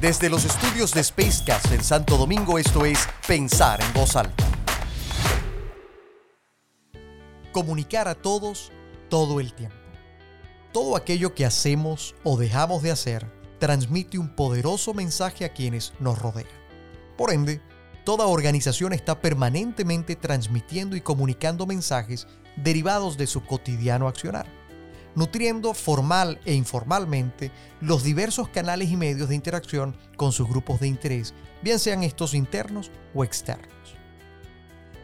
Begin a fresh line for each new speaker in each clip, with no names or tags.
Desde los estudios de Spacecast en Santo Domingo, esto es Pensar en Voz Alta. Comunicar a todos todo el tiempo. Todo aquello que hacemos o dejamos de hacer transmite un poderoso mensaje a quienes nos rodean. Por ende, toda organización está permanentemente transmitiendo y comunicando mensajes derivados de su cotidiano accionar, nutriendo formal e informalmente los diversos canales y medios de interacción con sus grupos de interés, bien sean estos internos o externos.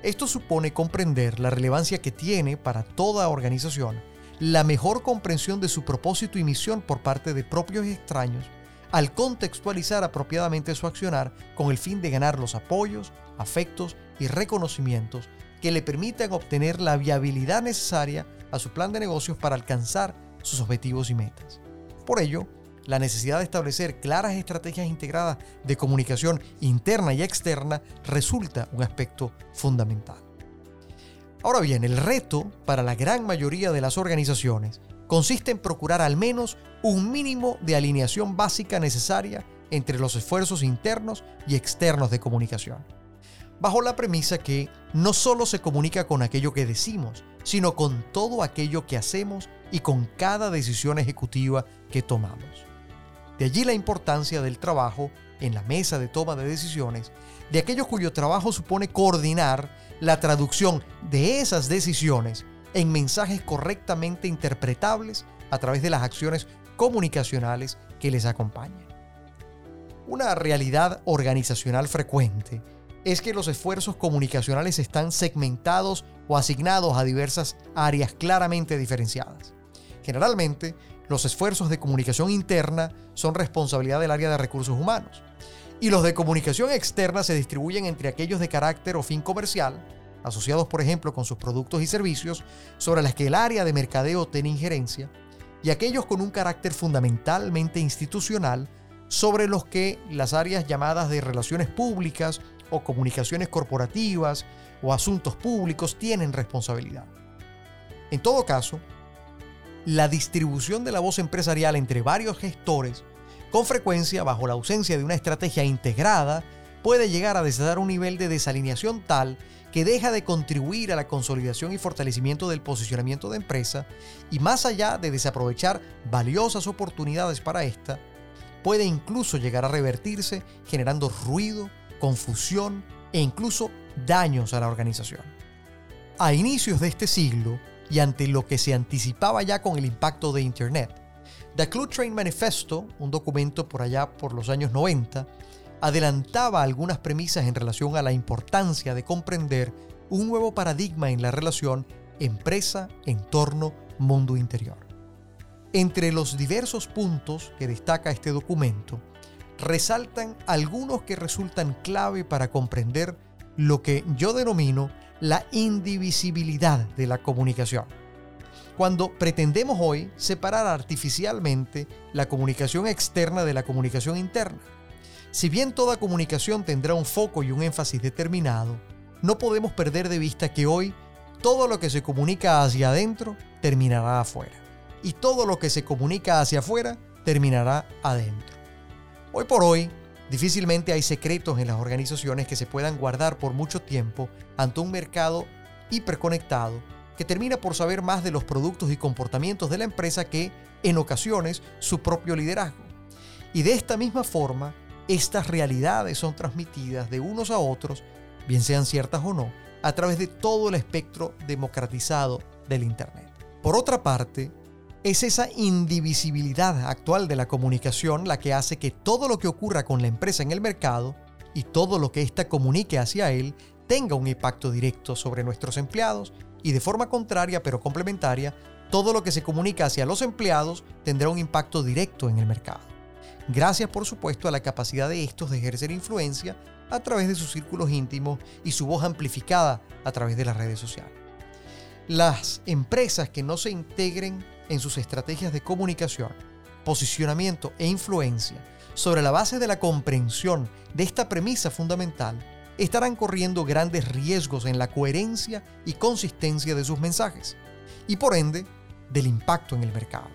Esto supone comprender la relevancia que tiene para toda organización la mejor comprensión de su propósito y misión por parte de propios y extraños al contextualizar apropiadamente su accionar con el fin de ganar los apoyos, afectos y reconocimientos que le permitan obtener la viabilidad necesaria a su plan de negocios para alcanzar sus objetivos y metas. Por ello, la necesidad de establecer claras estrategias integradas de comunicación interna y externa resulta un aspecto fundamental. Ahora bien, el reto para la gran mayoría de las organizaciones consiste en procurar al menos un mínimo de alineación básica necesaria entre los esfuerzos internos y externos de comunicación, bajo la premisa que no solo se comunica con aquello que decimos, sino con todo aquello que hacemos y con cada decisión ejecutiva que tomamos. De allí la importancia del trabajo en la mesa de toma de decisiones de aquellos cuyo trabajo supone coordinar la traducción de esas decisiones en mensajes correctamente interpretables a través de las acciones comunicacionales que les acompañan. Una realidad organizacional frecuente es que los esfuerzos comunicacionales están segmentados o asignados a diversas áreas claramente diferenciadas. Generalmente, los esfuerzos de comunicación interna son responsabilidad del área de recursos humanos y los de comunicación externa se distribuyen entre aquellos de carácter o fin comercial, asociados por ejemplo con sus productos y servicios, sobre las que el área de mercadeo tiene injerencia, y aquellos con un carácter fundamentalmente institucional, sobre los que las áreas llamadas de relaciones públicas o comunicaciones corporativas o asuntos públicos tienen responsabilidad. En todo caso, la distribución de la voz empresarial entre varios gestores con frecuencia, bajo la ausencia de una estrategia integrada, puede llegar a desatar un nivel de desalineación tal que deja de contribuir a la consolidación y fortalecimiento del posicionamiento de empresa y más allá de desaprovechar valiosas oportunidades para esta, puede incluso llegar a revertirse generando ruido, confusión e incluso daños a la organización. A inicios de este siglo, y ante lo que se anticipaba ya con el impacto de Internet, The Clue Train Manifesto, un documento por allá por los años 90, adelantaba algunas premisas en relación a la importancia de comprender un nuevo paradigma en la relación empresa, entorno, mundo interior. Entre los diversos puntos que destaca este documento, resaltan algunos que resultan clave para comprender lo que yo denomino la indivisibilidad de la comunicación cuando pretendemos hoy separar artificialmente la comunicación externa de la comunicación interna. Si bien toda comunicación tendrá un foco y un énfasis determinado, no podemos perder de vista que hoy todo lo que se comunica hacia adentro terminará afuera. Y todo lo que se comunica hacia afuera terminará adentro. Hoy por hoy, difícilmente hay secretos en las organizaciones que se puedan guardar por mucho tiempo ante un mercado hiperconectado que termina por saber más de los productos y comportamientos de la empresa que, en ocasiones, su propio liderazgo. Y de esta misma forma, estas realidades son transmitidas de unos a otros, bien sean ciertas o no, a través de todo el espectro democratizado del Internet. Por otra parte, es esa indivisibilidad actual de la comunicación la que hace que todo lo que ocurra con la empresa en el mercado y todo lo que ésta comunique hacia él tenga un impacto directo sobre nuestros empleados y de forma contraria pero complementaria, todo lo que se comunica hacia los empleados tendrá un impacto directo en el mercado. Gracias por supuesto a la capacidad de estos de ejercer influencia a través de sus círculos íntimos y su voz amplificada a través de las redes sociales. Las empresas que no se integren en sus estrategias de comunicación, posicionamiento e influencia sobre la base de la comprensión de esta premisa fundamental estarán corriendo grandes riesgos en la coherencia y consistencia de sus mensajes y por ende del impacto en el mercado.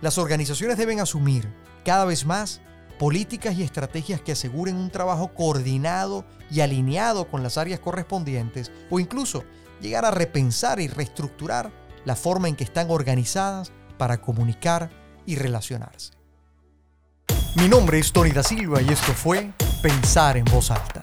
Las organizaciones deben asumir cada vez más políticas y estrategias que aseguren un trabajo coordinado y alineado con las áreas correspondientes o incluso llegar a repensar y reestructurar la forma en que están organizadas para comunicar y relacionarse. Mi nombre es Tony da Silva y esto fue Pensar en voz alta